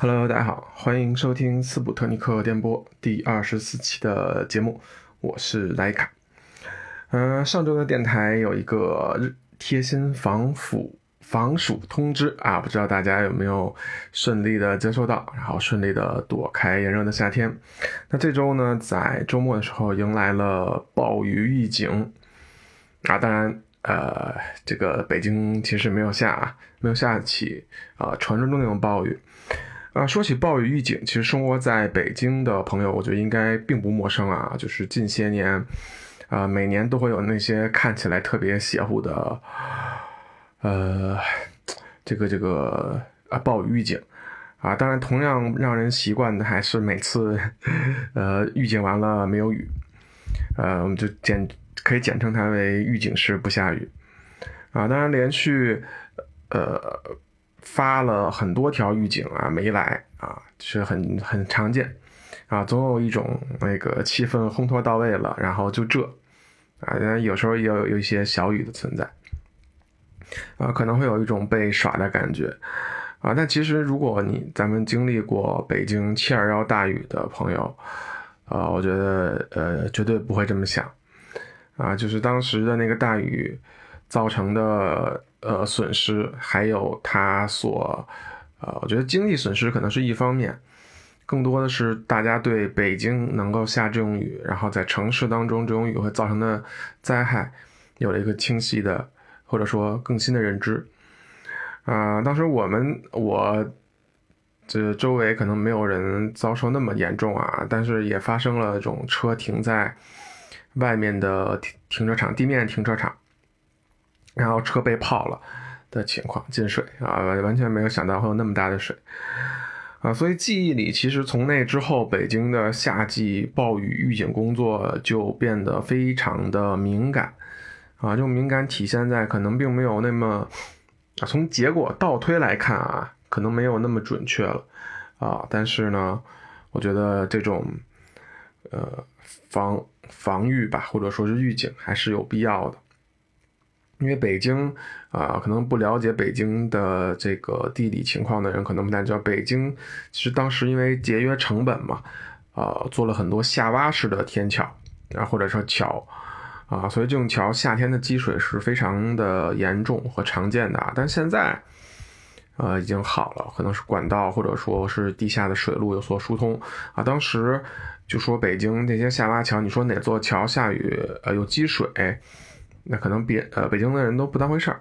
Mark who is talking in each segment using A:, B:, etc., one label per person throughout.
A: Hello，大家好，欢迎收听斯普特尼克电波第二十四期的节目，我是莱卡。嗯、上周的电台有一个贴心防腐防暑通知啊，不知道大家有没有顺利的接收到，然后顺利的躲开炎热的夏天。那这周呢，在周末的时候迎来了暴雨预警啊，当然。呃，这个北京其实没有下啊，没有下起啊、传说中那种暴雨。啊，说起暴雨预警，其实生活在北京的朋友，我觉得应该并不陌生啊。就是近些年，啊、每年都会有那些看起来特别邪乎的，呃，这个这个啊暴雨预警啊。当然，同样让人习惯的还是每次，呃，预警完了没有雨，呃，我们就简可以简称它为预警式不下雨啊。当然，连续呃。发了很多条预警啊，没来啊，是很很常见。啊，总有一种那个气氛烘托到位了，然后就这啊，有时候也有有一些小雨的存在。啊，可能会有一种被耍的感觉。啊，但其实如果你咱们经历过北京七二幺大雨的朋友啊，我觉得呃绝对不会这么想。啊，就是当时的那个大雨造成的。呃，损失还有它所，呃，我觉得经济损失可能是一方面，更多的是大家对北京能够下这种雨，然后在城市当中这种雨会造成的灾害，有了一个清晰的或者说更新的认知。啊、当时我们我这周围可能没有人遭受那么严重啊，但是也发生了这种车停在外面的停停车场，地面停车场。然后车被泡了的情况，进水啊，完全没有想到会有那么大的水。啊，所以记忆里其实从那之后，北京的夏季暴雨预警工作就变得非常的敏感。啊，这种敏感体现在可能并没有那么，从结果倒推来看啊，可能没有那么准确了。啊，但是呢，我觉得这种呃防防御吧，或者说是预警还是有必要的。因为北京啊、可能不了解北京的这个地理情况的人，可能不太知道，北京其实当时因为节约成本嘛，啊、做了很多下洼式的天桥啊，或者说桥啊，所以这种桥夏天的积水是非常的严重和常见的啊。但现在，呃，已经好了，可能是管道或者说是地下的水路有所疏通啊。当时就说北京那些下洼桥，你说哪座桥下雨呃有积水？那可能别呃北京的人都不当回事儿，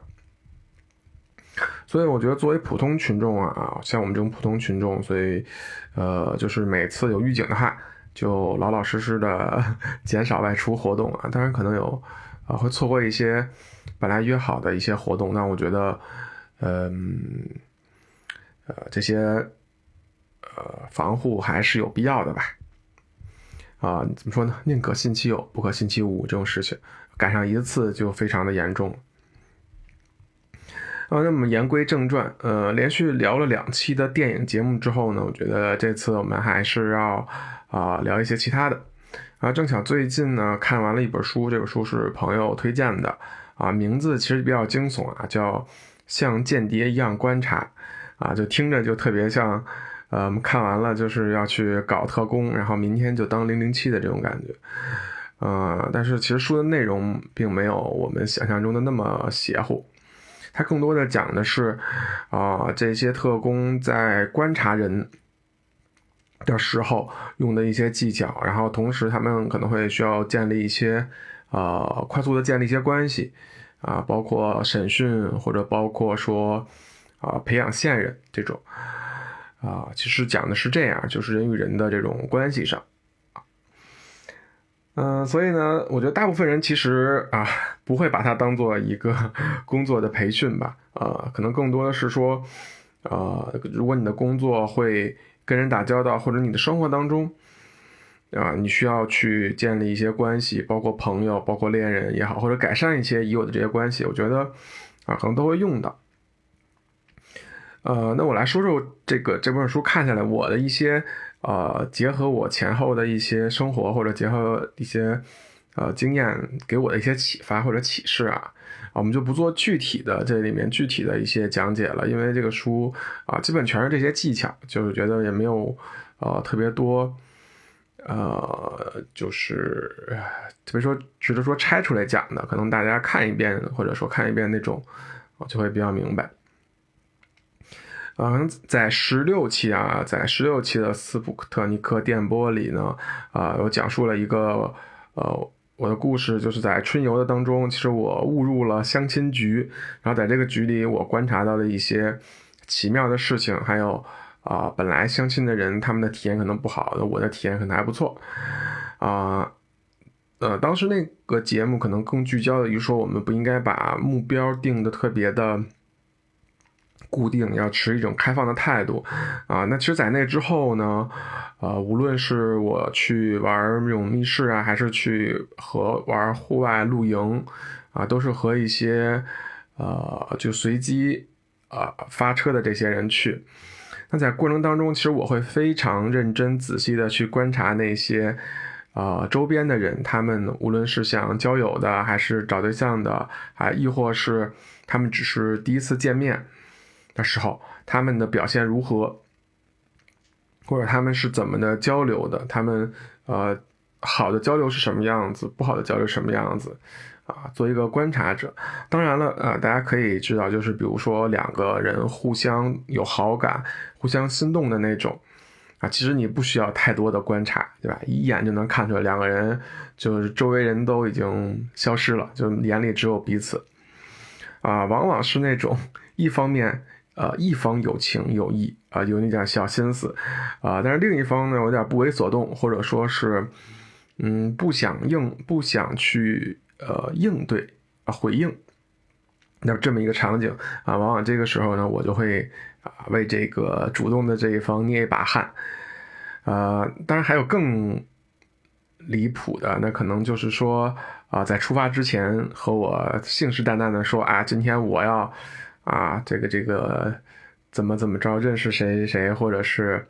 A: 所以我觉得作为普通群众啊，像我们这种普通群众，所以呃就是每次有预警的话，就老老实实的 减少外出活动啊。当然可能有啊、会错过一些本来约好的一些活动，那我觉得嗯呃这些呃防护还是有必要的吧。啊，怎么说呢？宁可信其有，不可信其无，这种事情赶上一次就非常的严重。啊，那么言归正传，呃，连续聊了两期的电影节目之后呢，我觉得这次我们还是要啊、聊一些其他的。啊，正巧最近呢看完了一本书，这本书是朋友推荐的，啊，名字其实比较惊悚啊，叫《像间谍一样观察》，啊，就听着就特别像。呃，我们看完了就是要去搞特工，然后明天就当零零七的这种感觉。呃，但是其实书的内容并没有我们想象中的那么邪乎，它更多的讲的是，啊、这些特工在观察人的时候用的一些技巧，然后同时他们可能会需要建立一些，呃，快速的建立一些关系，啊、包括审讯或者包括说，啊、培养线人这种。啊，其实讲的是这样，就是人与人的这种关系上，嗯、所以呢，我觉得大部分人其实啊不会把它当做一个 工作的培训吧，啊，可能更多的是说，啊，如果你的工作会跟人打交道，或者你的生活当中，啊，你需要去建立一些关系，包括朋友，包括恋人也好，或者改善一些已有的这些关系，我觉得啊，可能都会用到。呃，那我来说说这个这本书看下来我的一些呃，结合我前后的一些生活或者结合一些呃经验给我的一些启发或者启示啊我们就不做具体的这里面具体的一些讲解了，因为这个书啊，基本全是这些技巧，就是觉得也没有呃特别多，呃，就是特别说值得说拆出来讲的，可能大家看一遍或者说看一遍那种，就会比较明白。嗯，在十六期啊，在十六期的斯普特尼克电波里呢，啊，我讲述了一个呃。我的故事就是在春游的当中，其实我误入了相亲局，然后在这个局里，我观察到了一些奇妙的事情，还有啊，本来相亲的人他们的体验可能不好，我的体验可能还不错，啊，呃，当时那个节目可能更聚焦的于说，我们不应该把目标定的特别的固定，要持一种开放的态度，啊，那其实，在那之后呢？呃，无论是我去玩那种密室啊，还是去和玩户外露营，啊，都是和一些呃就随机啊发车的这些人去。那在过程当中，其实我会非常认真仔细的去观察那些啊周边的人，他们无论是想交友的，还是找对象的，啊，亦或是他们只是第一次见面的时候，他们的表现如何。或者他们是怎么的交流的？他们呃，好的交流是什么样子？不好的交流什么样子？啊，做一个观察者。当然了，呃，大家可以知道，就是比如说两个人互相有好感、互相心动的那种，啊，其实你不需要太多的观察，对吧？一眼就能看出来，两个人就是周围人都已经消失了，就眼里只有彼此。啊，往往是那种 一方面。呃，一方有情有义啊，有那点小心思，啊，但是另一方呢，有点不为所动，或者说是，嗯，不想应，不想去呃应对啊回应，那这么一个场景啊，往往这个时候呢，我就会啊为这个主动的这一方捏一把汗，呃，当然还有更离谱的，那可能就是说啊，在出发之前和我信誓旦旦的说啊，今天我要。啊，这个这个怎么怎么着，认识谁谁谁，或者是，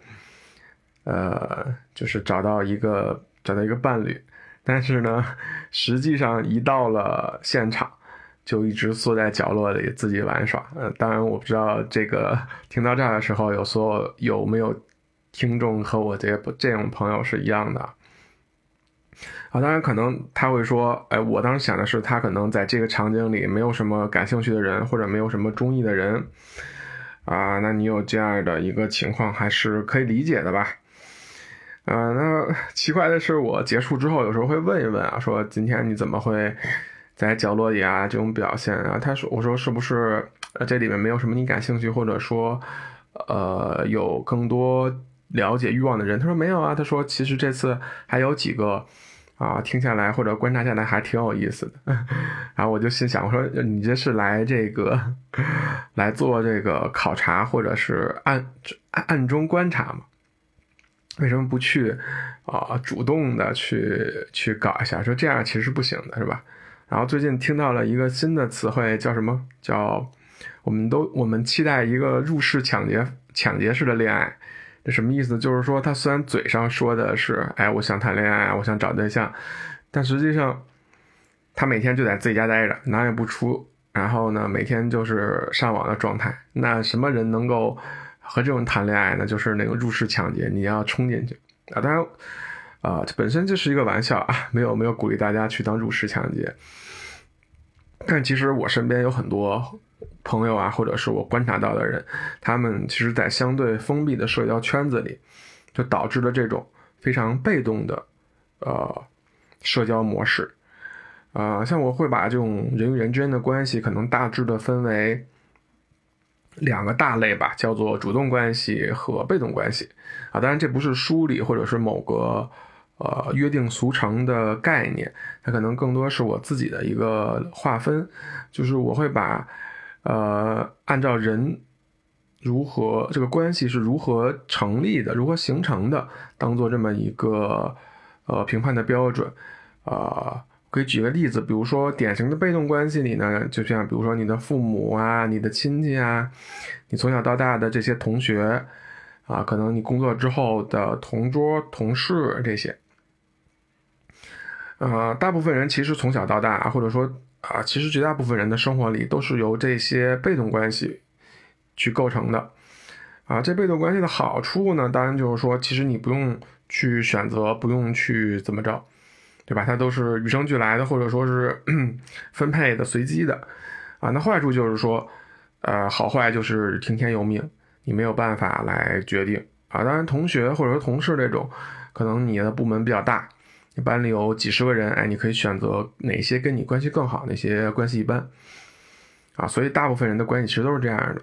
A: 呃，就是找到一个找到一个伴侣，但是呢，实际上一到了现场，就一直缩在角落里自己玩耍。呃，当然我不知道这个听到这儿的时候，有所有有没有听众和我这这种朋友是一样的。啊，当然可能他会说，哎，我当时想的是，他可能在这个场景里没有什么感兴趣的人，或者没有什么中意的人，啊，那你有这样的一个情况，还是可以理解的吧？啊，那奇怪的是，我结束之后，有时候会问一问啊，说今天你怎么会在角落里啊这种表现啊？他说，我说是不是这里面没有什么你感兴趣，或者说，呃，有更多了解欲望的人？他说没有啊，他说其实这次还有几个。啊，听下来或者观察下来还挺有意思的，然后我就心想，我说你这是来这个 来做这个考察，或者是暗暗中观察吗？为什么不去啊主动的去去搞一下？说这样其实是不行的，是吧？然后最近听到了一个新的词汇，叫什么？叫我们都我们期待一个入室抢劫抢劫式的恋爱。这什么意思？就是说，他虽然嘴上说的是“哎，我想谈恋爱，我想找对象”，但实际上，他每天就在自己家待着，哪也不出，然后呢，每天就是上网的状态。那什么人能够和这种谈恋爱呢？就是那个入室抢劫，你要冲进去啊！当然，啊，这本身就是一个玩笑啊，没有没有鼓励大家去当入室抢劫。但其实我身边有很多。朋友啊，或者是我观察到的人，他们其实，在相对封闭的社交圈子里，就导致了这种非常被动的，呃，社交模式。啊，像我会把这种人与人之间的关系，可能大致的分为两个大类吧，叫做主动关系和被动关系。啊，当然这不是书里或者是某个呃约定俗成的概念，它可能更多是我自己的一个划分，就是我会把。呃，按照人如何这个关系是如何成立的，如何形成的，当做这么一个呃评判的标准，啊，可以举个例子，比如说典型的被动关系里呢，就像比如说你的父母啊，你的亲戚啊，你从小到大的这些同学啊，可能你工作之后的同桌同事这些，呃，大部分人其实从小到大，或者说。啊，其实绝大部分人的生活里都是由这些被动关系去构成的。啊，这被动关系的好处呢，当然就是说，其实你不用去选择，不用去怎么着，对吧？它都是与生俱来的，或者说是 分配的、随机的。啊，那坏处就是说，呃，好坏就是听天由命，你没有办法来决定。啊，当然，同学或者说同事这种，可能你的部门比较大，班里有几十个人，哎，你可以选择哪些跟你关系更好，哪些关系一般。啊，所以大部分人的关系其实都是这样的。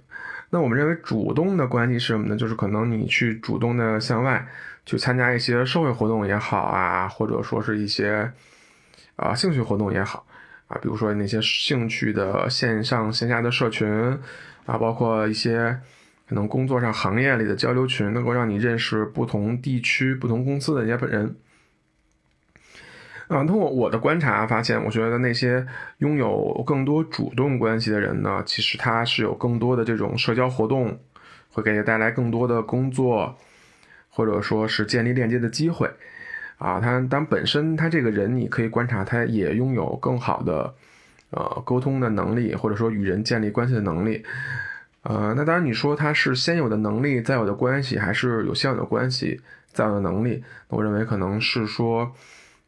A: 那我们认为主动的关系是什么呢？就是可能你去主动的向外去参加一些社会活动也好啊，或者说是一些啊兴趣活动也好啊，比如说那些兴趣的线上线下的社群啊，包括一些可能工作上行业里的交流群，能够让你认识不同地区、不同公司的一些人。啊，通过我的观察发现，我觉得那些拥有更多主动关系的人呢，其实他是有更多的这种社交活动，会给你带来更多的工作，或者说是建立链接的机会。啊，他当本身他这个人，你可以观察，他也拥有更好的呃沟通的能力，或者说与人建立关系的能力。呃，那当然你说他是先有的能力再有的关系，还是有现有的关系再有的能力？我认为可能是说。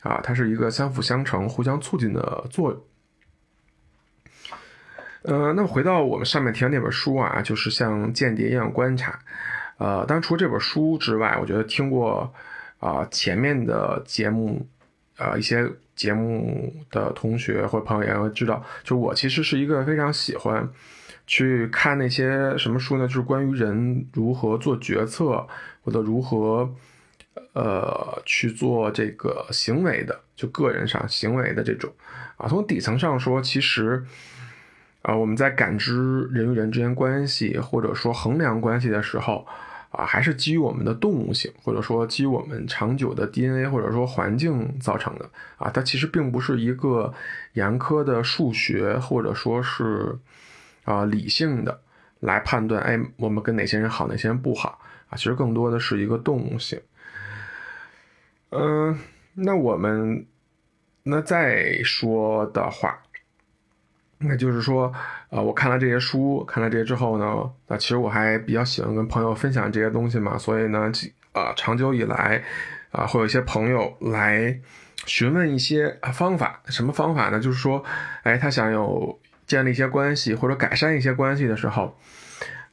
A: 啊，它是一个相辅相成、互相促进的作用。呃，那么回到我们上面提的那本书啊，就是像间谍一样观察。呃，当然除了这本书之外，我觉得听过啊前面的节目，呃一些节目的同学或朋友也会知道，就我其实是一个非常喜欢去看那些什么书呢？就是关于人如何做决策，或者如何。呃，去做这个行为的，就个人上行为的这种，啊，从底层上说，其实，啊，我们在感知人与人之间关系，或者说衡量关系的时候，啊，还是基于我们的动物性，或者说基于我们长久的 DNA 或者说环境造成的，啊，它其实并不是一个严苛的数学或者说是啊理性的来判断，哎，我们跟哪些人好，哪些人不好，啊，其实更多的是一个动物性。嗯，那我们那再说的话，那就是说，啊，我看了这些书，看了这些之后呢，那其实我还比较喜欢跟朋友分享这些东西嘛，所以呢，啊，长久以来，啊，会有一些朋友来询问一些方法，什么方法呢？就是说，哎，他想有建立一些关系或者改善一些关系的时候，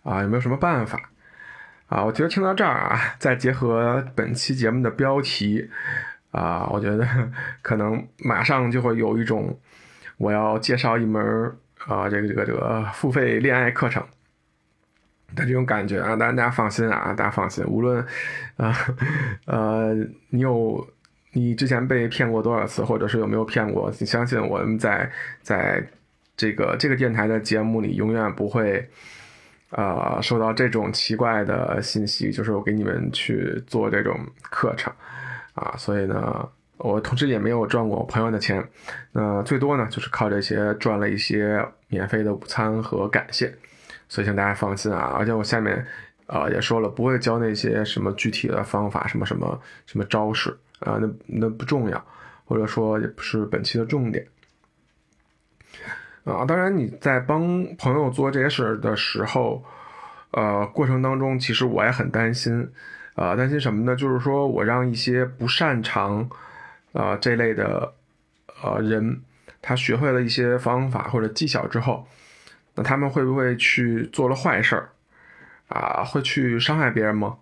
A: 啊，有没有什么办法？啊，我觉得听到这儿啊，再结合本期节目的标题，啊，我觉得可能马上就会有一种我要介绍一门啊，这个这个这个付费恋爱课程的这种感觉啊。当然大家放心啊，大家放心，无论啊呃你有你之前被骗过多少次，或者是有没有骗过，你相信我们在在这个这个电台的节目里永远不会。呃，收到这种奇怪的信息，就是我给你们去做这种课程，啊，所以呢，我同时也没有赚过我朋友的钱，那最多呢就是靠这些赚了一些免费的午餐和感谢，所以请大家放心啊，而且我下面，呃，也说了不会教那些什么具体的方法，什么什么什么招式，啊，那那不重要，或者说也不是本期的重点。啊，当然你在帮朋友做这些事儿的时候，呃，过程当中其实我也很担心，呃，担心什么呢？就是说我让一些不擅长，呃，这类的，呃，人，他学会了一些方法或者技巧之后，那他们会不会去做了坏事儿？啊，会去伤害别人吗？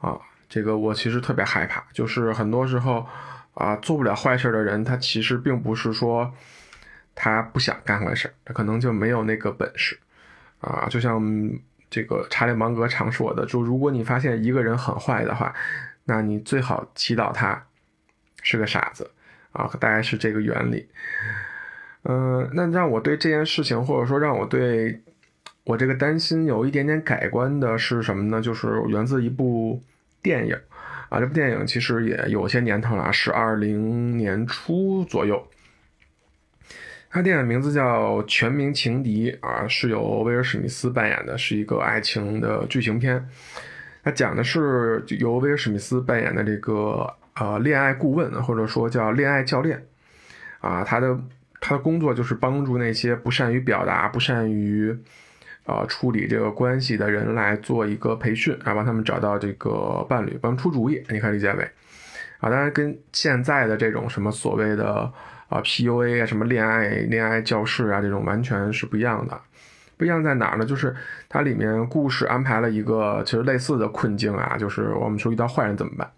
A: 啊，这个我其实特别害怕，就是很多时候，啊，做不了坏事的人，他其实并不是说。他不想干坏事他可能就没有那个本事，啊，就像这个查理芒格常说的，就如果你发现一个人很坏的话，那你最好祈祷他是个傻子，啊，大概是这个原理。嗯，那让我对这件事情，或者说让我对我这个担心有一点点改观的是什么呢？就是源自一部电影，啊，这部电影其实也有些年头了，是二零年初左右。他电影名字叫《全民情敌》啊，是由威尔史密斯扮演的，是一个爱情的剧情片。他讲的是由威尔史密斯扮演的这个呃恋爱顾问，或者说叫恋爱教练啊，他的他的工作就是帮助那些不善于表达、不善于啊处理这个关系的人来做一个培训，啊，帮他们找到这个伴侣，帮出主意。你可以理解为啊，当然跟现在的这种什么所谓的啊 PUA 啊、什么恋爱恋爱教室啊这种完全是不一样的。不一样在哪儿呢？就是它里面故事安排了一个其实类似的困境啊，就是我们说遇到坏人怎么办？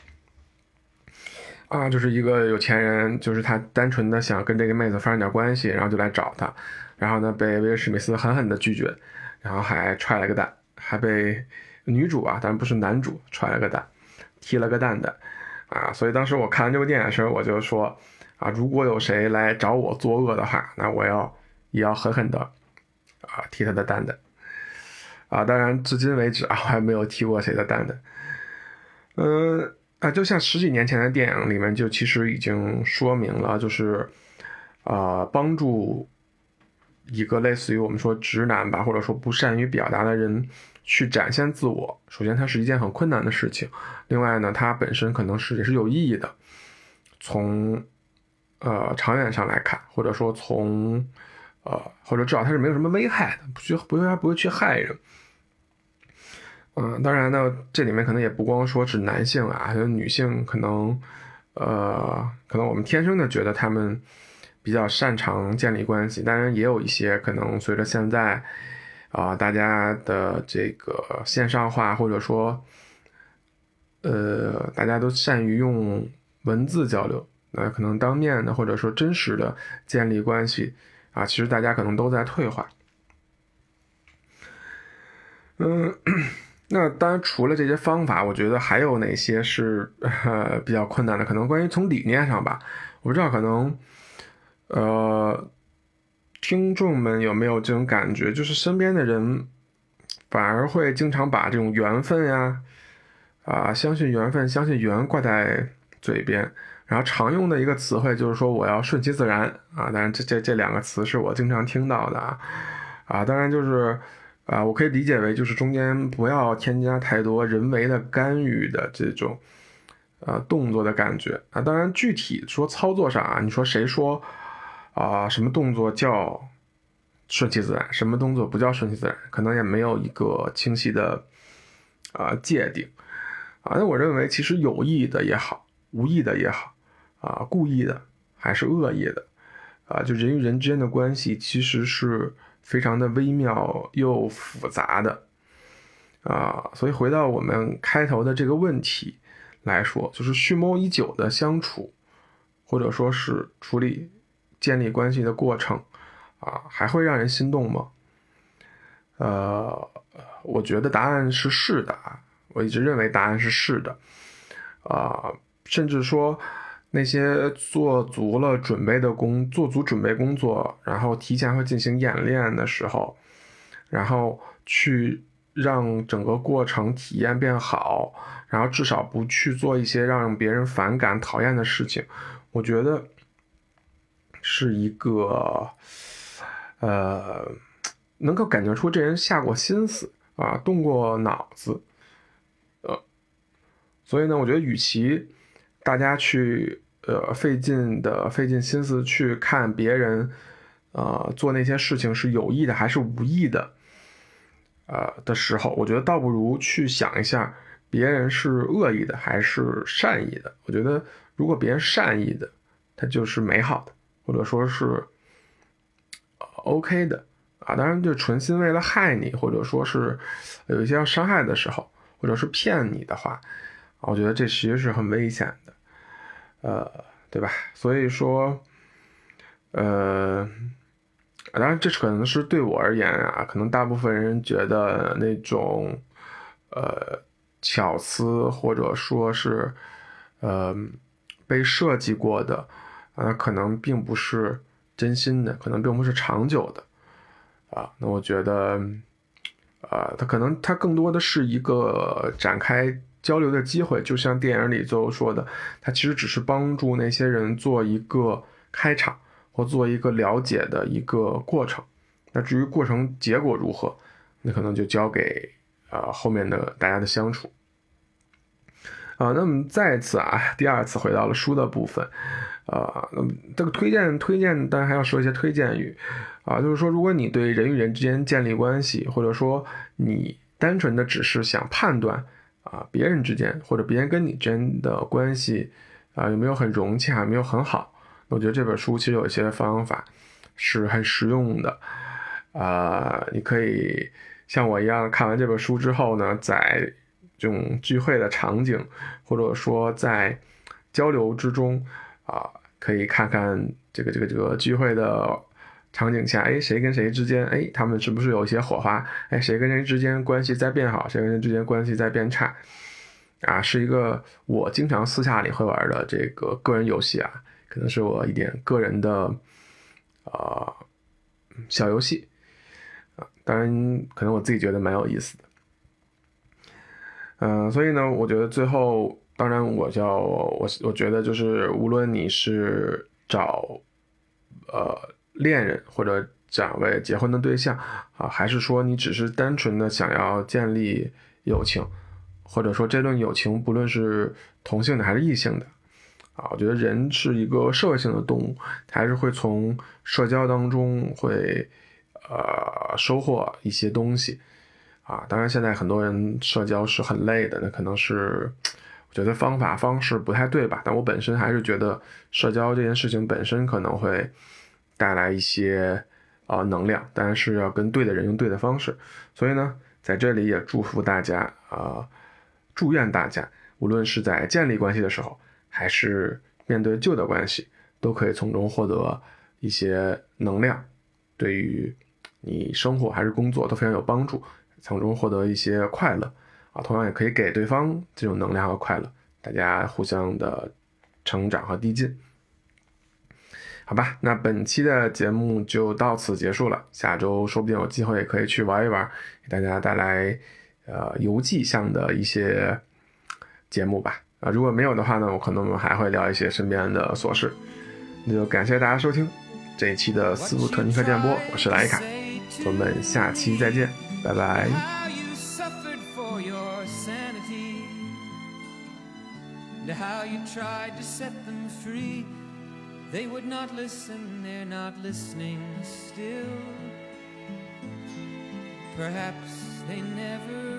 A: 啊，就是一个有钱人，就是他单纯的想跟这个妹子发生点关系，然后就来找他，然后呢被威尔史密斯狠狠的拒绝，然后还踹了个蛋，还被女主啊，但不是男主踹了个蛋，踢了个蛋蛋，啊，所以当时我看完这部电影的时候，我就说啊，如果有谁来找我作恶的话，那我要也要狠狠的。啊，踢他的蛋蛋，啊，当然至今为止啊，我还没有踢过谁的蛋蛋。嗯，啊，就像十几年前的电影里面，就其实已经说明了，就是啊，帮助一个类似于我们说直男吧，或者说不善于表达的人去展现自我。首先，它是一件很困难的事情；另外呢，它本身可能是也是有意义的。从呃长远上来看，或者说从。呃，或者至少它是没有什么危害的，不去不会不会去害人。嗯，当然呢，这里面可能也不光说是男性啊，还有女性，可能呃，可能我们天生的觉得他们比较擅长建立关系，当然也有一些可能随着现在啊大家的这个线上化，或者说呃大家都善于用文字交流，那可能当面的或者说真实的建立关系。啊，其实大家可能都在退化。嗯，那当然除了这些方法，我觉得还有哪些是呃比较困难的？可能关于从理念上吧，我不知道可能呃听众们有没有这种感觉，就是身边的人 反而会经常把这种缘分呀啊相信缘分、相信缘挂在嘴边。然后常用的一个词汇就是说我要顺其自然啊，当然这这这两个词是我经常听到的啊，啊，当然就是啊，我可以理解为就是中间不要添加太多人为的干预的这种呃动作的感觉啊，当然具体说操作上啊，你说谁说啊什么动作叫顺其自然，什么动作不叫顺其自然，可能也没有一个清晰的啊界定啊，那我认为其实有意的也好，无意的也好。啊，故意的还是恶意的，啊，就人与人之间的关系其实是非常的微妙又复杂的，啊，所以回到我们开头的这个问题来说，就是蓄谋已久的相处，或者说是处理建立关系的过程，啊，还会让人心动吗？呃，我觉得答案是是的啊，我一直认为答案是是的，啊，甚至说。那些做足了准备的工，做足准备工作，然后提前会进行演练的时候，然后去让整个过程体验变好，然后至少不去做一些让别人反感、讨厌的事情，我觉得是一个，呃，能够感觉出这人下过心思啊，动过脑子，呃，所以呢，我觉得与其。大家去呃费劲的费尽心思去看别人，呃做那些事情是有意的还是无意的，呃的时候，我觉得倒不如去想一下别人是恶意的还是善意的。我觉得如果别人善意的，他就是美好的，或者说是 OK 的啊。当然，就纯心为了害你，或者说是有一些要伤害的时候，或者是骗你的话。我觉得这其实是很危险的，呃，对吧？所以说，呃，当然这可能是对我而言啊，可能大部分人觉得那种，呃，巧思或者说是，呃，被设计过的，啊，可能并不是真心的，可能并不是长久的，啊，那我觉得，啊，它可能它更多的是一个展开。交流的机会，就像电影里最后说的，它其实只是帮助那些人做一个开场或做一个了解的一个过程。那至于过程结果如何，那可能就交给啊后面的大家的相处。啊，那么再次啊，第二次回到了书的部分，啊，那么这个推荐推荐，当然还要说一些推荐语，啊，就是说，如果你对人与人之间建立关系，或者说你单纯的只是想判断啊别人之间或者别人跟你之间的关系啊有没有很融洽，没有很好，我觉得这本书其实有一些方法是很实用的，啊，你可以像我一样看完这本书之后呢，在这种聚会的场景，或者说在交流之中啊，可以看看这个这个这个聚会的。场景下，哎，谁跟谁之间，哎，他们是不是有一些火花？哎，谁跟谁之间关系在变好，谁跟谁之间关系在变差？啊，是一个我经常私下里会玩的这个个人游戏啊，可能是我一点个人的啊小游戏啊，当然可能我自己觉得蛮有意思的。嗯，所以呢，我觉得最后，当然我叫我我觉得就是无论你是找呃。恋人或者两位结婚的对象啊，还是说你只是单纯的想要建立友情，或者说这段友情不论是同性的还是异性的啊，我觉得人是一个社会性的动物，还是会从社交当中会呃收获一些东西啊。当然，现在很多人社交是很累的，那可能是我觉得方法方式不太对吧？但我本身还是觉得社交这件事情本身可能会。带来一些啊能量，但是要跟对的人用对的方式。所以呢，在这里也祝福大家啊，祝愿大家，无论是在建立关系的时候，还是面对旧的关系，都可以从中获得一些能量，对于你生活还是工作都非常有帮助，从中获得一些快乐啊，同样也可以给对方这种能量和快乐，大家互相的成长和递进。好吧，那本期的节目就到此结束了。下周说不定有机会也可以去玩一玩，给大家带来呃游记向的一些节目吧。啊，如果没有的话呢，我可能我们还会聊一些身边的琐事。那就感谢大家收听这一期的斯布特尼克电波，我是莱卡，我们下期再见，拜拜。They would not listen, they're not listening still. Perhaps they never